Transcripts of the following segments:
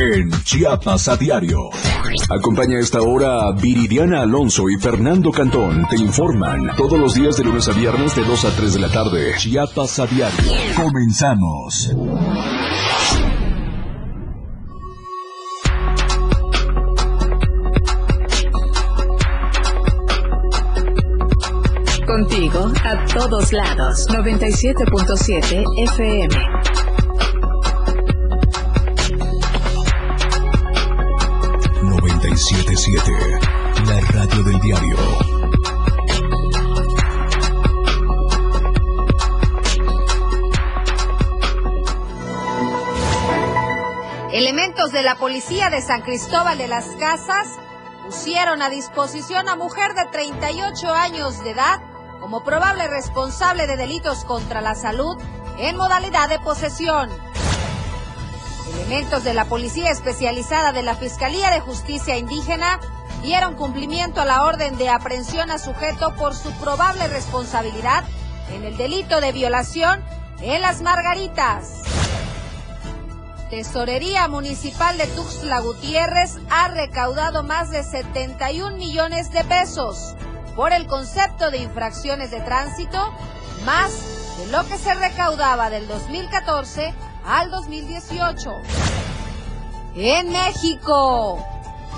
en Chiapas a diario. Acompaña esta hora a Viridiana Alonso y Fernando Cantón. Te informan todos los días de lunes a viernes de 2 a 3 de la tarde. Chiapas a diario. Comenzamos. Contigo a todos lados. 97.7 FM. 977, la radio del diario. Elementos de la policía de San Cristóbal de las Casas pusieron a disposición a mujer de 38 años de edad como probable responsable de delitos contra la salud en modalidad de posesión. Elementos de la Policía Especializada de la Fiscalía de Justicia Indígena dieron cumplimiento a la orden de aprehensión a sujeto por su probable responsabilidad en el delito de violación en Las Margaritas. Tesorería Municipal de Tuxtla Gutiérrez ha recaudado más de 71 millones de pesos por el concepto de infracciones de tránsito, más de lo que se recaudaba del 2014 al 2018. En México,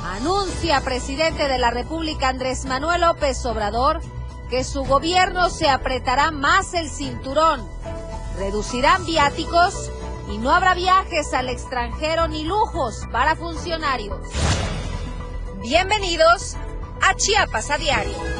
anuncia presidente de la República Andrés Manuel López Obrador que su gobierno se apretará más el cinturón, reducirán viáticos y no habrá viajes al extranjero ni lujos para funcionarios. Bienvenidos a Chiapas a Diario.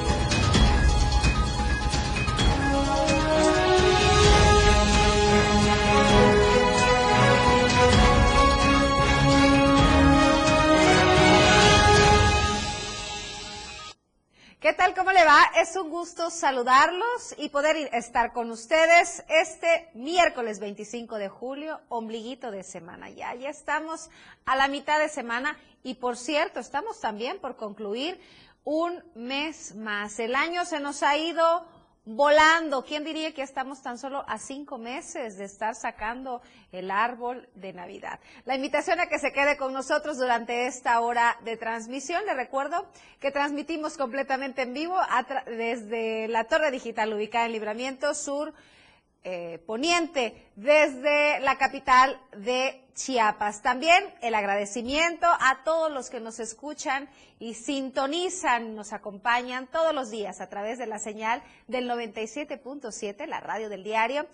¿Qué tal? ¿Cómo le va? Es un gusto saludarlos y poder estar con ustedes este miércoles 25 de julio, ombliguito de semana. Ya, ya estamos a la mitad de semana y por cierto, estamos también por concluir un mes más. El año se nos ha ido volando. ¿Quién diría que estamos tan solo a cinco meses de estar sacando el árbol de Navidad? La invitación a que se quede con nosotros durante esta hora de transmisión. Le recuerdo que transmitimos completamente en vivo desde la torre digital ubicada en Libramiento Sur eh, poniente desde la capital de Chiapas. También el agradecimiento a todos los que nos escuchan y sintonizan, nos acompañan todos los días a través de la señal del 97.7, la radio del diario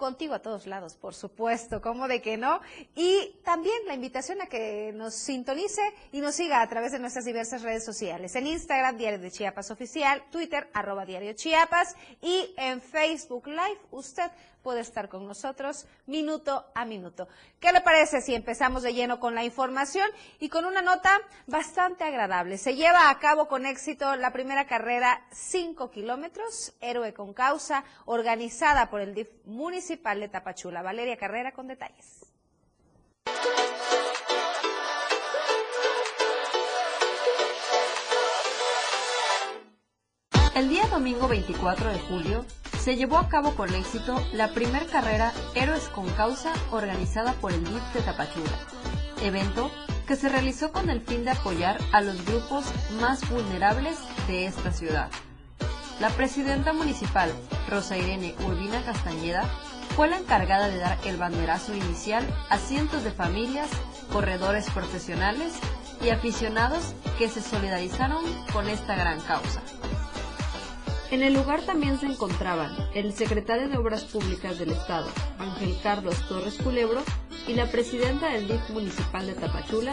contigo a todos lados, por supuesto, ¿cómo de que no? Y también la invitación a que nos sintonice y nos siga a través de nuestras diversas redes sociales. En Instagram, Diario de Chiapas Oficial, Twitter, arroba Diario Chiapas y en Facebook Live, usted puede estar con nosotros minuto a minuto. ¿Qué le parece si empezamos de lleno con la información y con una nota bastante agradable? Se lleva a cabo con éxito la primera carrera 5 kilómetros, héroe con causa, organizada por el DIF municipal de Tapachula. Valeria Carrera con detalles. El día domingo 24 de julio se llevó a cabo con éxito la primer carrera Héroes con Causa organizada por el DIF de Tapachula, evento que se realizó con el fin de apoyar a los grupos más vulnerables de esta ciudad. La presidenta municipal, Rosa Irene Urbina Castañeda, fue la encargada de dar el banderazo inicial a cientos de familias, corredores profesionales y aficionados que se solidarizaron con esta gran causa. En el lugar también se encontraban el secretario de Obras Públicas del Estado, Ángel Carlos Torres Culebro, y la presidenta del DIF municipal de Tapachula,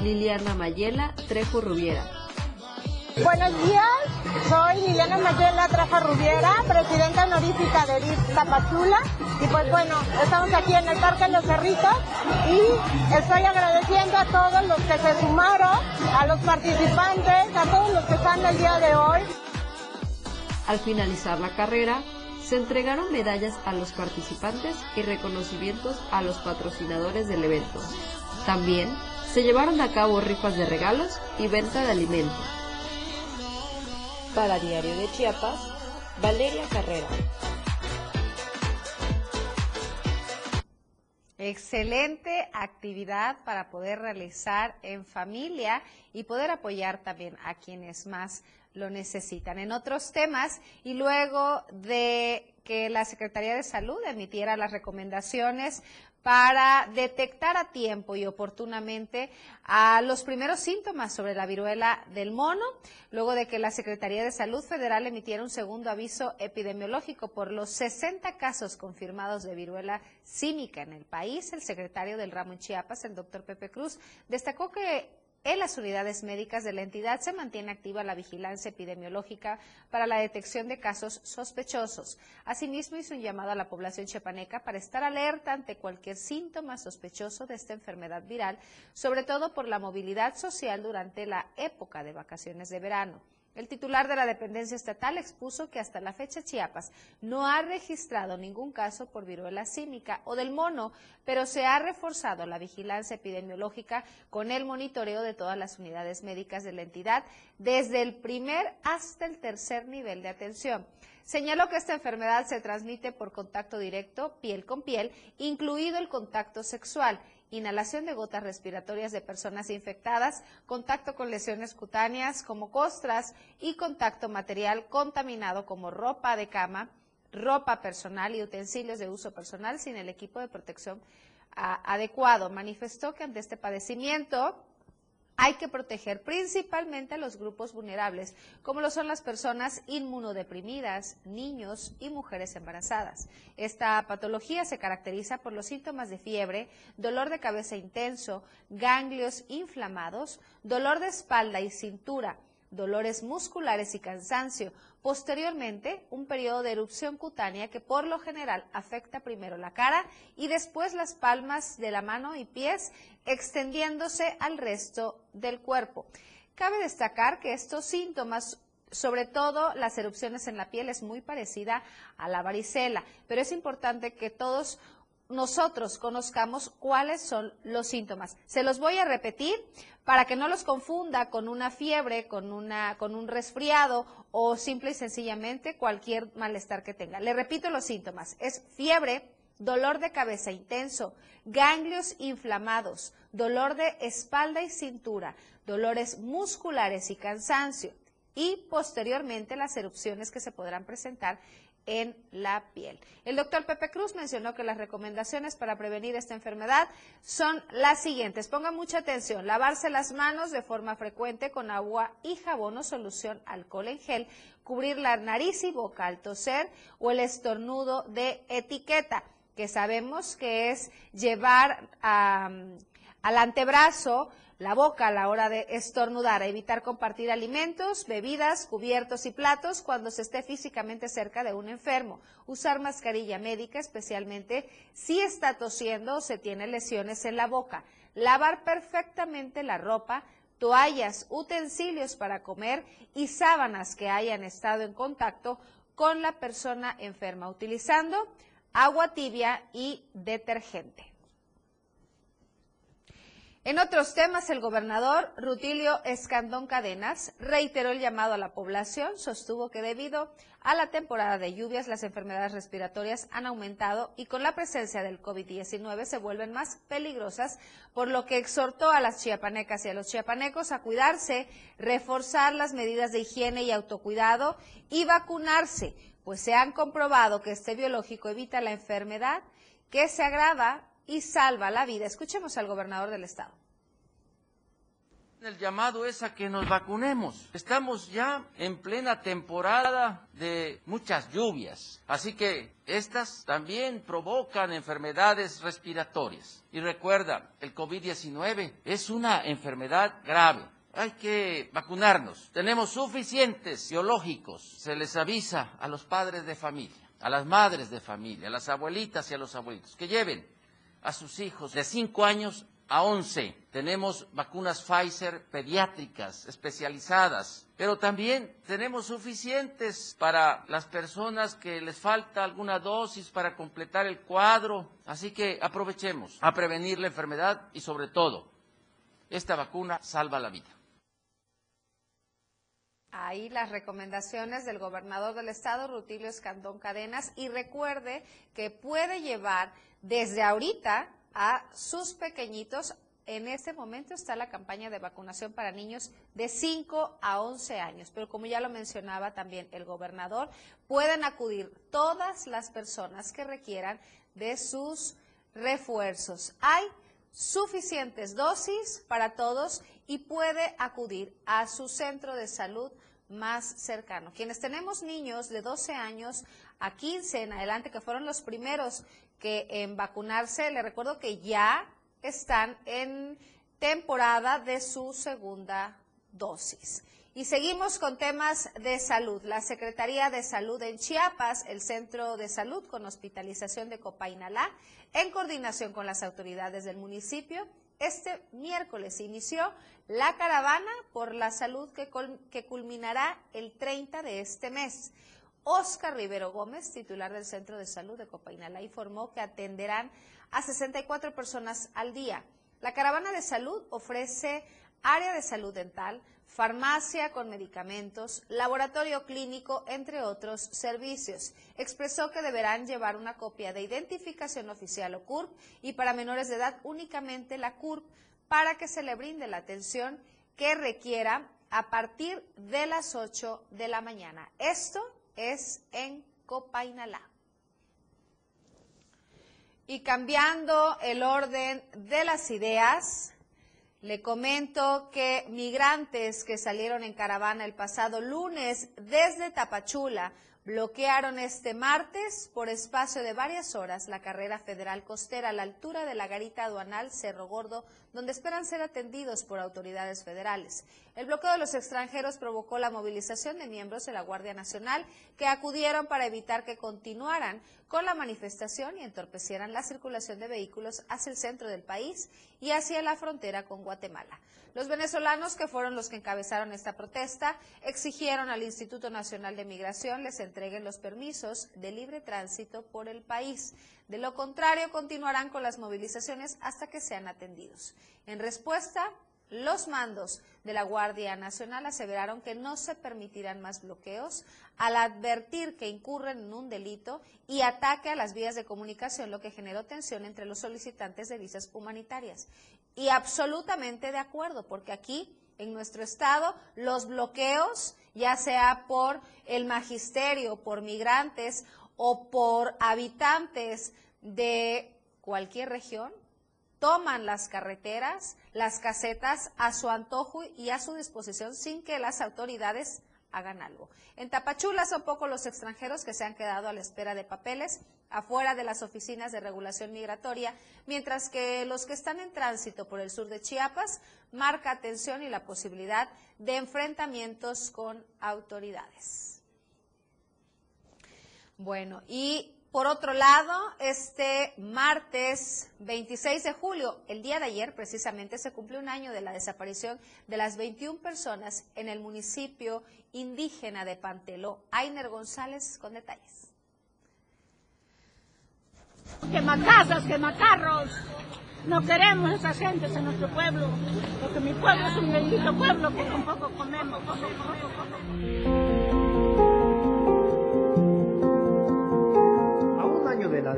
Liliana Mayela Trejo Rubiera. Buenos días, soy Liliana Mayela Trejo Rubiera, presidenta honorífica de DIF Tapachula. Y pues bueno, estamos aquí en el Parque Los Cerritos y estoy agradeciendo a todos los que se sumaron, a los participantes, a todos los que están el día de hoy. Al finalizar la carrera, se entregaron medallas a los participantes y reconocimientos a los patrocinadores del evento. También se llevaron a cabo rifas de regalos y venta de alimentos. Para Diario de Chiapas, Valeria Carrera. excelente actividad para poder realizar en familia y poder apoyar también a quienes más lo necesitan. En otros temas, y luego de que la Secretaría de Salud emitiera las recomendaciones para detectar a tiempo y oportunamente a los primeros síntomas sobre la viruela del mono, luego de que la Secretaría de Salud Federal emitiera un segundo aviso epidemiológico por los 60 casos confirmados de viruela símica en el país. El secretario del ramo en Chiapas, el doctor Pepe Cruz, destacó que en las unidades médicas de la entidad se mantiene activa la vigilancia epidemiológica para la detección de casos sospechosos. Asimismo, hizo un llamado a la población chepaneca para estar alerta ante cualquier síntoma sospechoso de esta enfermedad viral, sobre todo por la movilidad social durante la época de vacaciones de verano. El titular de la dependencia estatal expuso que hasta la fecha Chiapas no ha registrado ningún caso por viruela símica o del mono, pero se ha reforzado la vigilancia epidemiológica con el monitoreo de todas las unidades médicas de la entidad desde el primer hasta el tercer nivel de atención. Señaló que esta enfermedad se transmite por contacto directo, piel con piel, incluido el contacto sexual inhalación de gotas respiratorias de personas infectadas, contacto con lesiones cutáneas como costras y contacto material contaminado como ropa de cama, ropa personal y utensilios de uso personal sin el equipo de protección ah, adecuado. Manifestó que ante este padecimiento hay que proteger principalmente a los grupos vulnerables, como lo son las personas inmunodeprimidas, niños y mujeres embarazadas. Esta patología se caracteriza por los síntomas de fiebre, dolor de cabeza intenso, ganglios inflamados, dolor de espalda y cintura, dolores musculares y cansancio. Posteriormente, un periodo de erupción cutánea que por lo general afecta primero la cara y después las palmas de la mano y pies, extendiéndose al resto del cuerpo. Cabe destacar que estos síntomas sobre todo las erupciones en la piel es muy parecida a la varicela, pero es importante que todos nosotros conozcamos cuáles son los síntomas. Se los voy a repetir para que no los confunda con una fiebre, con, una, con un resfriado o simple y sencillamente cualquier malestar que tenga. Le repito los síntomas. Es fiebre, dolor de cabeza intenso, ganglios inflamados, dolor de espalda y cintura, dolores musculares y cansancio y posteriormente las erupciones que se podrán presentar en la piel. El doctor Pepe Cruz mencionó que las recomendaciones para prevenir esta enfermedad son las siguientes. Pongan mucha atención. Lavarse las manos de forma frecuente con agua y jabón o solución alcohol en gel. Cubrir la nariz y boca al toser o el estornudo de etiqueta, que sabemos que es llevar al antebrazo la boca a la hora de estornudar, evitar compartir alimentos, bebidas, cubiertos y platos cuando se esté físicamente cerca de un enfermo, usar mascarilla médica, especialmente si está tosiendo o se tiene lesiones en la boca, lavar perfectamente la ropa, toallas, utensilios para comer y sábanas que hayan estado en contacto con la persona enferma, utilizando agua tibia y detergente. En otros temas, el gobernador Rutilio Escandón Cadenas reiteró el llamado a la población, sostuvo que debido a la temporada de lluvias las enfermedades respiratorias han aumentado y con la presencia del COVID-19 se vuelven más peligrosas, por lo que exhortó a las chiapanecas y a los chiapanecos a cuidarse, reforzar las medidas de higiene y autocuidado y vacunarse, pues se han comprobado que este biológico evita la enfermedad que se agrava y salva la vida. Escuchemos al gobernador del estado. El llamado es a que nos vacunemos. Estamos ya en plena temporada de muchas lluvias, así que estas también provocan enfermedades respiratorias. Y recuerda, el COVID-19 es una enfermedad grave. Hay que vacunarnos. Tenemos suficientes biológicos. Se les avisa a los padres de familia, a las madres de familia, a las abuelitas y a los abuelitos que lleven a sus hijos de 5 años a 11. Tenemos vacunas Pfizer pediátricas especializadas, pero también tenemos suficientes para las personas que les falta alguna dosis para completar el cuadro. Así que aprovechemos a prevenir la enfermedad y sobre todo, esta vacuna salva la vida. Ahí las recomendaciones del gobernador del estado, Rutilio Escandón Cadenas, y recuerde que puede llevar desde ahorita a sus pequeñitos. En este momento está la campaña de vacunación para niños de 5 a 11 años, pero como ya lo mencionaba también el gobernador, pueden acudir todas las personas que requieran de sus refuerzos. Hay suficientes dosis para todos y puede acudir a su centro de salud más cercano. Quienes tenemos niños de 12 años a 15 en adelante, que fueron los primeros que en vacunarse, le recuerdo que ya están en temporada de su segunda dosis. Y seguimos con temas de salud. La Secretaría de Salud en Chiapas, el Centro de Salud con Hospitalización de Copainalá, en coordinación con las autoridades del municipio, este miércoles inició la caravana por la salud que, culminará el 30 de este mes. Oscar Rivero Gómez, titular del Centro de Salud de Copainalá, informó que atenderán a 64 personas al día. La caravana de salud ofrece área de salud dental, farmacia con medicamentos, laboratorio clínico, entre otros servicios. Expresó que deberán llevar una copia de identificación oficial o CURP y para menores de edad únicamente la CURP para que se le brinde la atención que requiera a partir de las 8 de la mañana. Esto es en Copainalá. Y cambiando el orden de las ideas, le comento que migrantes que salieron en caravana el pasado lunes desde Tapachula bloquearon este martes por espacio de varias horas la carrera federal costera a la altura de la garita aduanal Cerro Gordo, donde esperan ser atendidos por autoridades federales. El bloqueo de los extranjeros provocó la movilización de miembros de la Guardia Nacional que acudieron para evitar que continuaran con la manifestación y entorpecieran la circulación de vehículos hacia el centro del país y hacia la frontera con Guatemala. Los venezolanos, que fueron los que encabezaron esta protesta, exigieron al Instituto Nacional de Migración les entreguen los permisos de libre tránsito por el país. De lo contrario, continuarán con las movilizaciones hasta que sean atendidos. En respuesta, los mandos de la Guardia Nacional aseveraron que no se permitirán más bloqueos al advertir que incurren en un delito y ataque a las vías de comunicación, lo que generó tensión entre los solicitantes de visas humanitarias. Y absolutamente de acuerdo, porque aquí en nuestro estado los bloqueos, ya sea por el magisterio, por migrantes o por habitantes de cualquier región, toman las carreteras, las casetas a su antojo y a su disposición sin que las autoridades hagan algo. En Tapachula son pocos los extranjeros que se han quedado a la espera de papeles afuera de las oficinas de regulación migratoria, mientras que los que están en tránsito por el sur de Chiapas marca atención y la posibilidad de enfrentamientos con autoridades. Bueno, y por otro lado, este martes 26 de julio, el día de ayer precisamente, se cumplió un año de la desaparición de las 21 personas en el municipio indígena de Panteló. Ainer González con detalles. Quema casas, quema carros. No queremos esas gentes en nuestro pueblo, porque mi pueblo es un bendito pueblo que con poco comemos. Poco, poco, poco.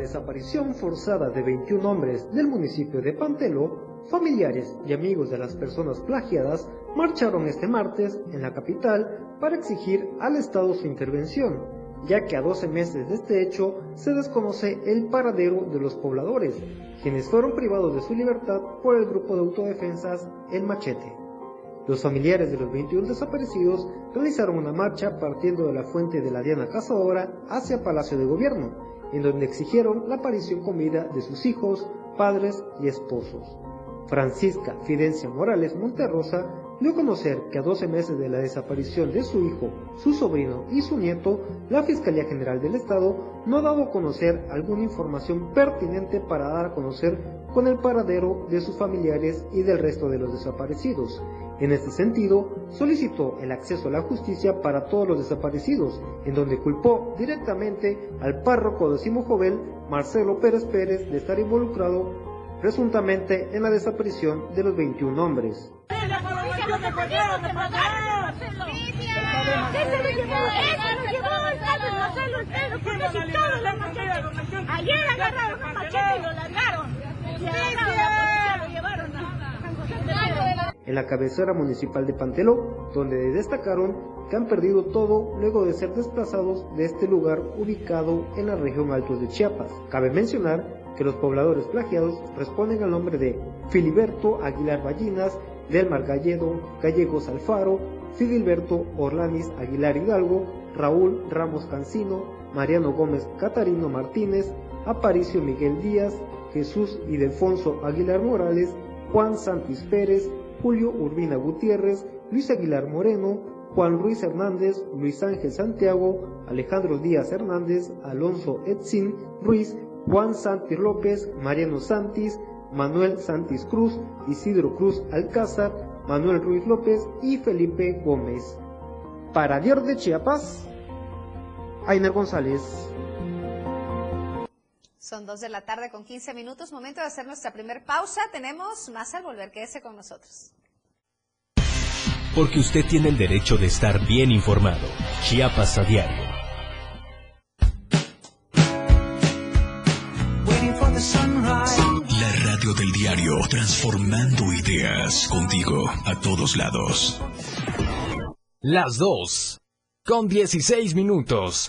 Desaparición forzada de 21 hombres del municipio de Pantelo, familiares y amigos de las personas plagiadas marcharon este martes en la capital para exigir al Estado su intervención, ya que a 12 meses de este hecho se desconoce el paradero de los pobladores, quienes fueron privados de su libertad por el grupo de autodefensas El Machete. Los familiares de los 21 desaparecidos realizaron una marcha partiendo de la fuente de la Diana Cazadora hacia Palacio de Gobierno, en donde exigieron la aparición con vida de sus hijos, padres y esposos. Francisca Fidencia Morales Monterrosa dio a conocer que a 12 meses de la desaparición de su hijo, su sobrino y su nieto, la Fiscalía General del Estado no ha dado a conocer alguna información pertinente para dar a conocer con el paradero de sus familiares y del resto de los desaparecidos. En este sentido, solicitó el acceso a la justicia para todos los desaparecidos, en donde culpó directamente al párroco de Simo Jovel, Marcelo Pérez Pérez, de estar involucrado presuntamente en la desaparición de los 21 hombres. Ayer agarraron a Machete y lo largaron. En la cabecera municipal de Panteló, donde destacaron que han perdido todo luego de ser desplazados de este lugar ubicado en la región Altos de Chiapas. Cabe mencionar que los pobladores plagiados responden al nombre de Filiberto Aguilar Ballinas, Delmar Galledo, Gallegos Alfaro, Fidilberto Orlanis Aguilar Hidalgo, Raúl Ramos Cancino, Mariano Gómez Catarino Martínez, Aparicio Miguel Díaz, Jesús Ildefonso Aguilar Morales, Juan Santis Pérez, Julio Urbina Gutiérrez, Luis Aguilar Moreno, Juan Ruiz Hernández, Luis Ángel Santiago, Alejandro Díaz Hernández, Alonso Etzin Ruiz, Juan Santis López, Mariano Santis, Manuel Santis Cruz, Isidro Cruz Alcázar, Manuel Ruiz López y Felipe Gómez. Para Dior de Chiapas, Ainer González. Son dos de la tarde con 15 minutos, momento de hacer nuestra primer pausa. Tenemos más al volver, quédese con nosotros. Porque usted tiene el derecho de estar bien informado. Chiapas a diario. La radio del diario, transformando ideas contigo a todos lados. Las dos. Con 16 minutos.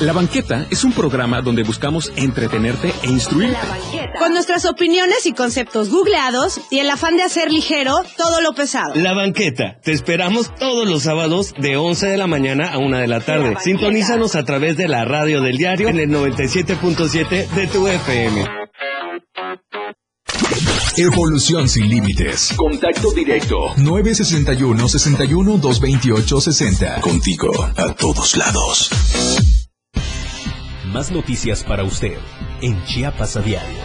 La Banqueta es un programa donde buscamos entretenerte e instruir. Con nuestras opiniones y conceptos googleados y el afán de hacer ligero todo lo pesado. La Banqueta. Te esperamos todos los sábados de 11 de la mañana a 1 de la tarde. Sintonízanos a través de la radio del diario en el 97.7 de tu FM. Evolución sin límites. Contacto directo. 961 61 228 60. Contigo a todos lados. Más noticias para usted en Chiapas a diario.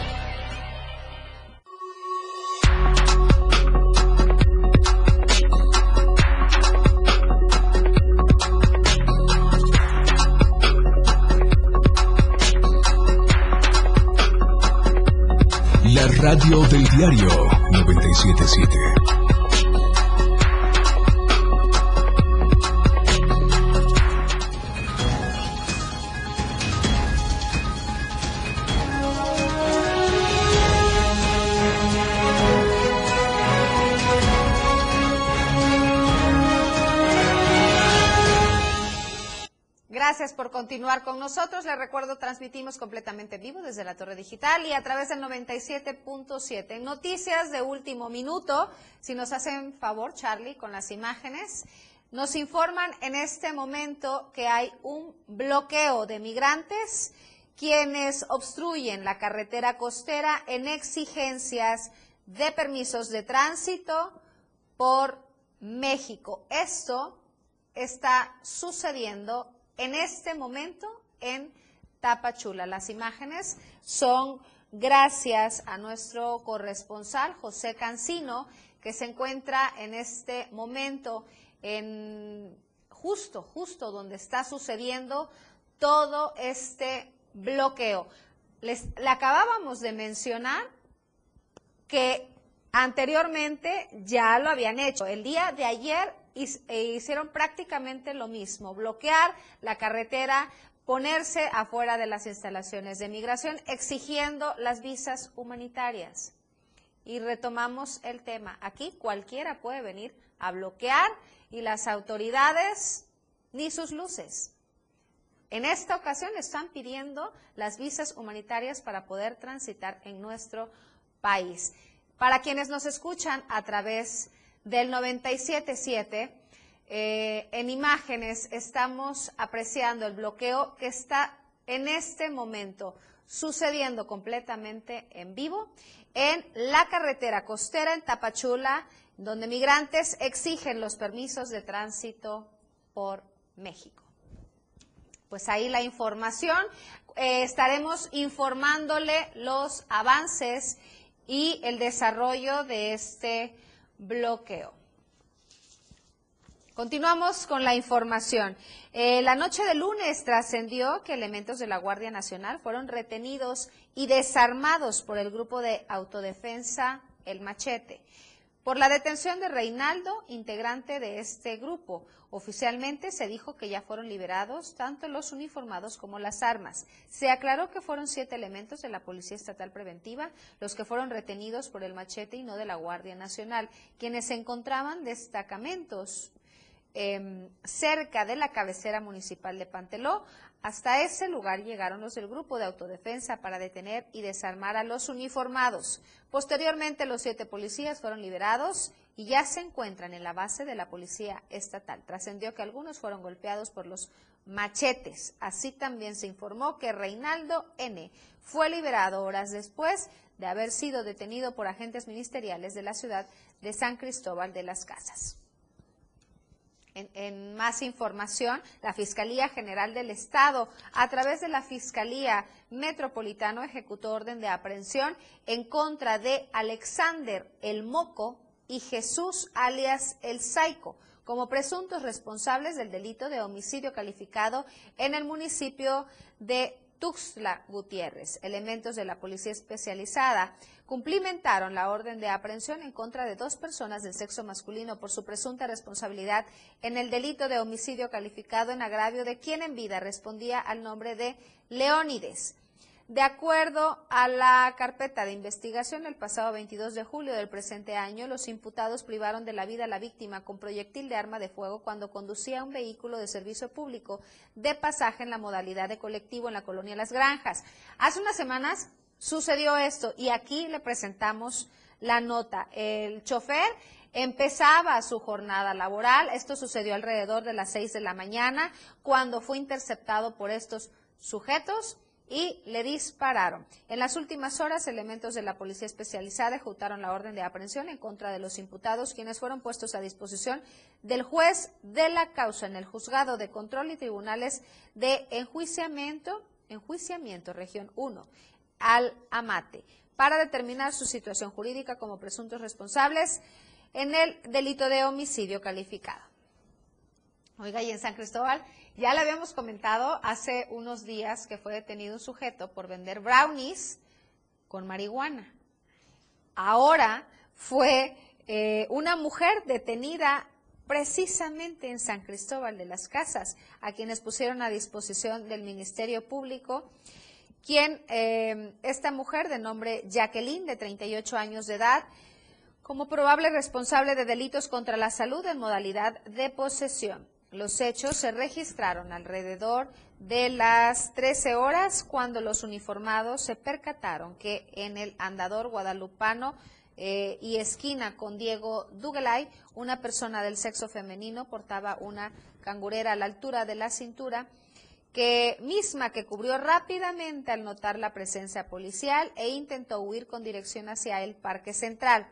La radio del diario 977. Continuar con nosotros. Les recuerdo, transmitimos completamente vivo desde la Torre Digital y a través del 97.7. En noticias de último minuto, si nos hacen favor, Charlie, con las imágenes, nos informan en este momento que hay un bloqueo de migrantes quienes obstruyen la carretera costera en exigencias de permisos de tránsito por México. Esto está sucediendo en este momento en Tapachula. Las imágenes son gracias a nuestro corresponsal José Cancino, que se encuentra en este momento en justo, justo donde está sucediendo todo este bloqueo. Les, le acabábamos de mencionar que anteriormente ya lo habían hecho. El día de ayer e hicieron prácticamente lo mismo, bloquear la carretera, ponerse afuera de las instalaciones de migración, exigiendo las visas humanitarias. Y retomamos el tema. Aquí cualquiera puede venir a bloquear y las autoridades ni sus luces. En esta ocasión están pidiendo las visas humanitarias para poder transitar en nuestro país. Para quienes nos escuchan a través del 97.7, eh, en imágenes estamos apreciando el bloqueo que está en este momento sucediendo completamente en vivo en la carretera costera en Tapachula, donde migrantes exigen los permisos de tránsito por México. Pues ahí la información. Eh, estaremos informándole los avances y el desarrollo de este bloqueo. Continuamos con la información. Eh, la noche de lunes trascendió que elementos de la Guardia Nacional fueron retenidos y desarmados por el grupo de autodefensa El Machete por la detención de Reinaldo, integrante de este grupo. Oficialmente se dijo que ya fueron liberados tanto los uniformados como las armas. Se aclaró que fueron siete elementos de la Policía Estatal Preventiva los que fueron retenidos por el machete y no de la Guardia Nacional, quienes se encontraban destacamentos Em, cerca de la cabecera municipal de Panteló. Hasta ese lugar llegaron los del grupo de autodefensa para detener y desarmar a los uniformados. Posteriormente, los siete policías fueron liberados y ya se encuentran en la base de la policía estatal. Trascendió que algunos fueron golpeados por los machetes. Así también se informó que Reinaldo N. fue liberado horas después de haber sido detenido por agentes ministeriales de la ciudad de San Cristóbal de las Casas. En, más información, la Fiscalía General del Estado, a través de la Fiscalía Metropolitano, ejecutó orden de aprehensión en contra de Alexander El Moco y Jesús alias El Saico como presuntos responsables del delito de homicidio calificado en el municipio de Tuxtla Gutiérrez. Elementos de la Policía Especializada cumplimentaron la orden de aprehensión en contra de dos personas del sexo masculino por su presunta responsabilidad en el delito de homicidio calificado en agravio de quien en vida respondía al nombre de Leónides. De acuerdo a la carpeta de investigación, el pasado 22 de julio del presente año, los imputados privaron de la vida a la víctima con proyectil de arma de fuego cuando conducía un vehículo de servicio público de pasaje en la modalidad de colectivo en la colonia Las Granjas. Hace unas semanas sucedió esto y aquí le presentamos la nota. El chofer empezaba su jornada laboral. Esto sucedió alrededor de las seis de la mañana cuando fue interceptado por estos sujetos y le dispararon. En las últimas horas, elementos de la Policía Especializada ejecutaron la orden de aprehensión en contra de los imputados, quienes fueron puestos a disposición del juez de la causa en el Juzgado de Control y Tribunales de Enjuiciamiento, Enjuiciamiento Región 1, al Amate, para determinar su situación jurídica como presuntos responsables en el delito de homicidio calificado. Oiga, y en San Cristóbal ya le habíamos comentado hace unos días que fue detenido un sujeto por vender brownies con marihuana. Ahora fue eh, una mujer detenida precisamente en San Cristóbal de las Casas, a quienes pusieron a disposición del Ministerio Público, quien, eh, esta mujer de nombre Jacqueline, de 38 años de edad, como probable responsable de delitos contra la salud en modalidad de posesión. Los hechos se registraron alrededor de las 13 horas cuando los uniformados se percataron que en el andador guadalupano eh, y esquina con Diego Dugelay, una persona del sexo femenino portaba una cangurera a la altura de la cintura, que misma que cubrió rápidamente al notar la presencia policial e intentó huir con dirección hacia el Parque Central.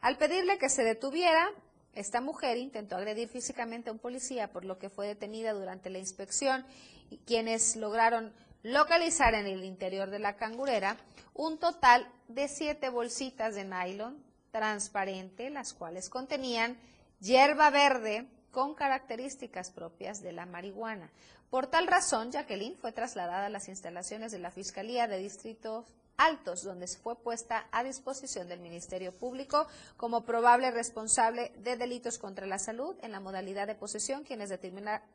Al pedirle que se detuviera, esta mujer intentó agredir físicamente a un policía, por lo que fue detenida durante la inspección, y quienes lograron localizar en el interior de la cangurera un total de siete bolsitas de nylon transparente, las cuales contenían hierba verde con características propias de la marihuana. Por tal razón, Jacqueline fue trasladada a las instalaciones de la Fiscalía de Distrito Altos, donde fue puesta a disposición del Ministerio Público como probable responsable de delitos contra la salud en la modalidad de posesión, quienes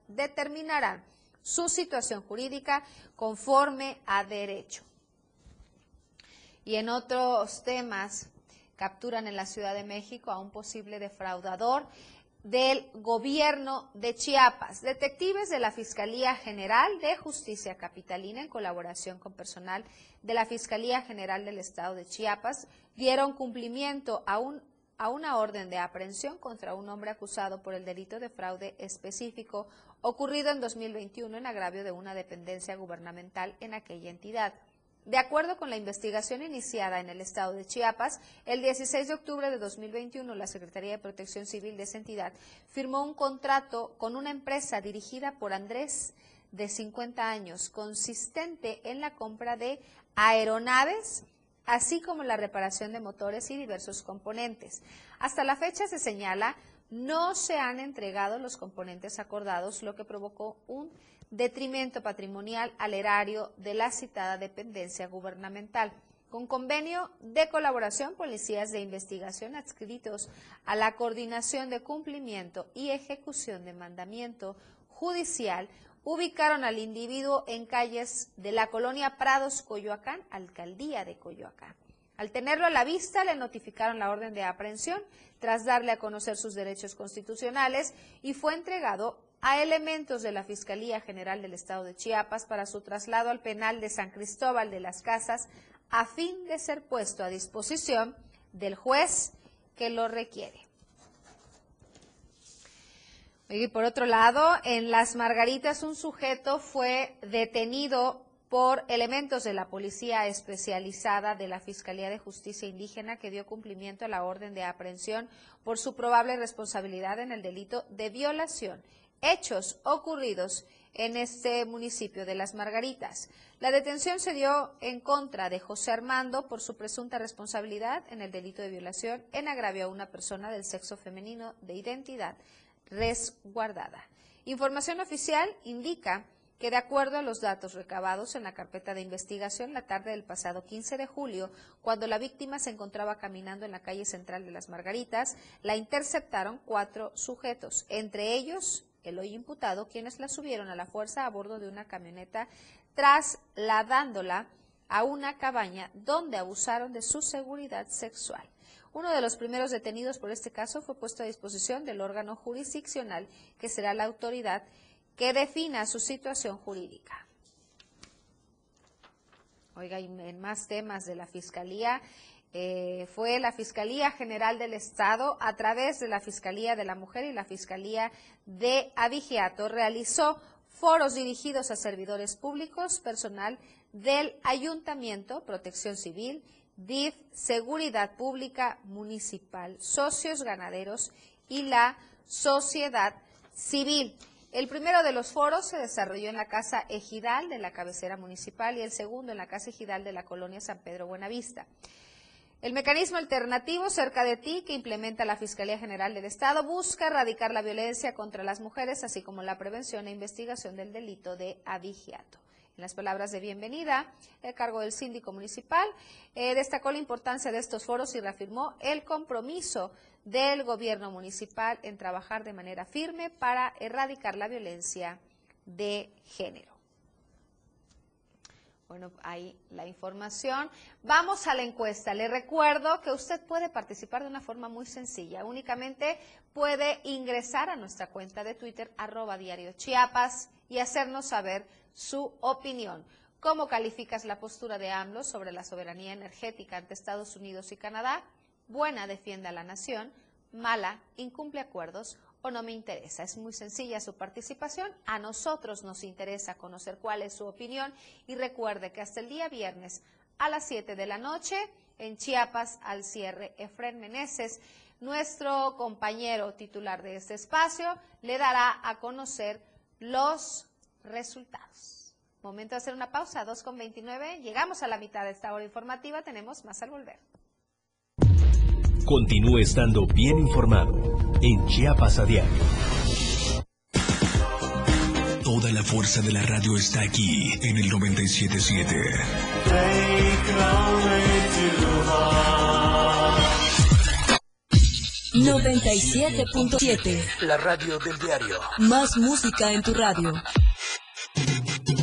determinarán su situación jurídica conforme a derecho. Y en otros temas, capturan en la Ciudad de México a un posible defraudador del gobierno de Chiapas. Detectives de la Fiscalía General de Justicia Capitalina, en colaboración con personal de la Fiscalía General del Estado de Chiapas, dieron cumplimiento a, un, a una orden de aprehensión contra un hombre acusado por el delito de fraude específico ocurrido en 2021 en agravio de una dependencia gubernamental en aquella entidad. De acuerdo con la investigación iniciada en el estado de Chiapas, el 16 de octubre de 2021 la Secretaría de Protección Civil de esa entidad firmó un contrato con una empresa dirigida por Andrés de 50 años, consistente en la compra de aeronaves, así como la reparación de motores y diversos componentes. Hasta la fecha se señala no se han entregado los componentes acordados, lo que provocó un detrimento patrimonial al erario de la citada dependencia gubernamental. Con convenio de colaboración, policías de investigación adscritos a la coordinación de cumplimiento y ejecución de mandamiento judicial ubicaron al individuo en calles de la colonia Prados, Coyoacán, alcaldía de Coyoacán. Al tenerlo a la vista, le notificaron la orden de aprehensión tras darle a conocer sus derechos constitucionales y fue entregado a elementos de la Fiscalía General del Estado de Chiapas para su traslado al penal de San Cristóbal de las Casas a fin de ser puesto a disposición del juez que lo requiere. Y por otro lado, en Las Margaritas un sujeto fue detenido por elementos de la Policía Especializada de la Fiscalía de Justicia Indígena que dio cumplimiento a la orden de aprehensión por su probable responsabilidad en el delito de violación, hechos ocurridos en este municipio de Las Margaritas. La detención se dio en contra de José Armando por su presunta responsabilidad en el delito de violación en agravio a una persona del sexo femenino de identidad resguardada. Información oficial indica que de acuerdo a los datos recabados en la carpeta de investigación la tarde del pasado 15 de julio, cuando la víctima se encontraba caminando en la calle central de Las Margaritas, la interceptaron cuatro sujetos, entre ellos el hoy imputado, quienes la subieron a la fuerza a bordo de una camioneta, trasladándola a una cabaña donde abusaron de su seguridad sexual. Uno de los primeros detenidos por este caso fue puesto a disposición del órgano jurisdiccional, que será la autoridad que defina su situación jurídica. Oiga, y en más temas de la Fiscalía, eh, fue la Fiscalía General del Estado, a través de la Fiscalía de la Mujer y la Fiscalía de Avigiato, realizó foros dirigidos a servidores públicos, personal del Ayuntamiento, Protección Civil, DIF, Seguridad Pública Municipal, socios ganaderos y la sociedad civil. El primero de los foros se desarrolló en la Casa Ejidal de la cabecera municipal y el segundo en la Casa Ejidal de la colonia San Pedro Buenavista. El mecanismo alternativo cerca de ti que implementa la Fiscalía General del Estado busca erradicar la violencia contra las mujeres, así como la prevención e investigación del delito de avigiato. En las palabras de bienvenida, el cargo del síndico municipal eh, destacó la importancia de estos foros y reafirmó el compromiso del gobierno municipal en trabajar de manera firme para erradicar la violencia de género. Bueno, ahí la información. Vamos a la encuesta. Le recuerdo que usted puede participar de una forma muy sencilla. Únicamente puede ingresar a nuestra cuenta de Twitter, arroba diario Chiapas, y hacernos saber su opinión. ¿Cómo calificas la postura de AMLO sobre la soberanía energética ante Estados Unidos y Canadá? buena defiende a la nación, mala incumple acuerdos o no me interesa. Es muy sencilla su participación. A nosotros nos interesa conocer cuál es su opinión y recuerde que hasta el día viernes a las 7 de la noche en Chiapas al cierre Efren Meneses, nuestro compañero titular de este espacio, le dará a conocer los resultados. Momento de hacer una pausa, 2.29. Llegamos a la mitad de esta hora informativa, tenemos más al volver. Continúe estando bien informado en Chiapas a diario. Toda la la fuerza de la radio está aquí en el 977. 97.7. La radio del diario. Más música en tu radio.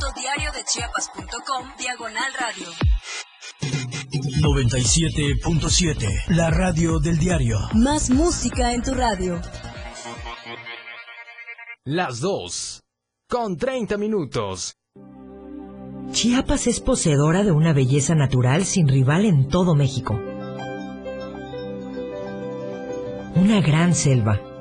www.diariodechiapas.com Diagonal Radio. 97.7. La radio del diario. Más música en tu radio. Las 2. Con 30 minutos. Chiapas es poseedora de una belleza natural sin rival en todo México. Una gran selva,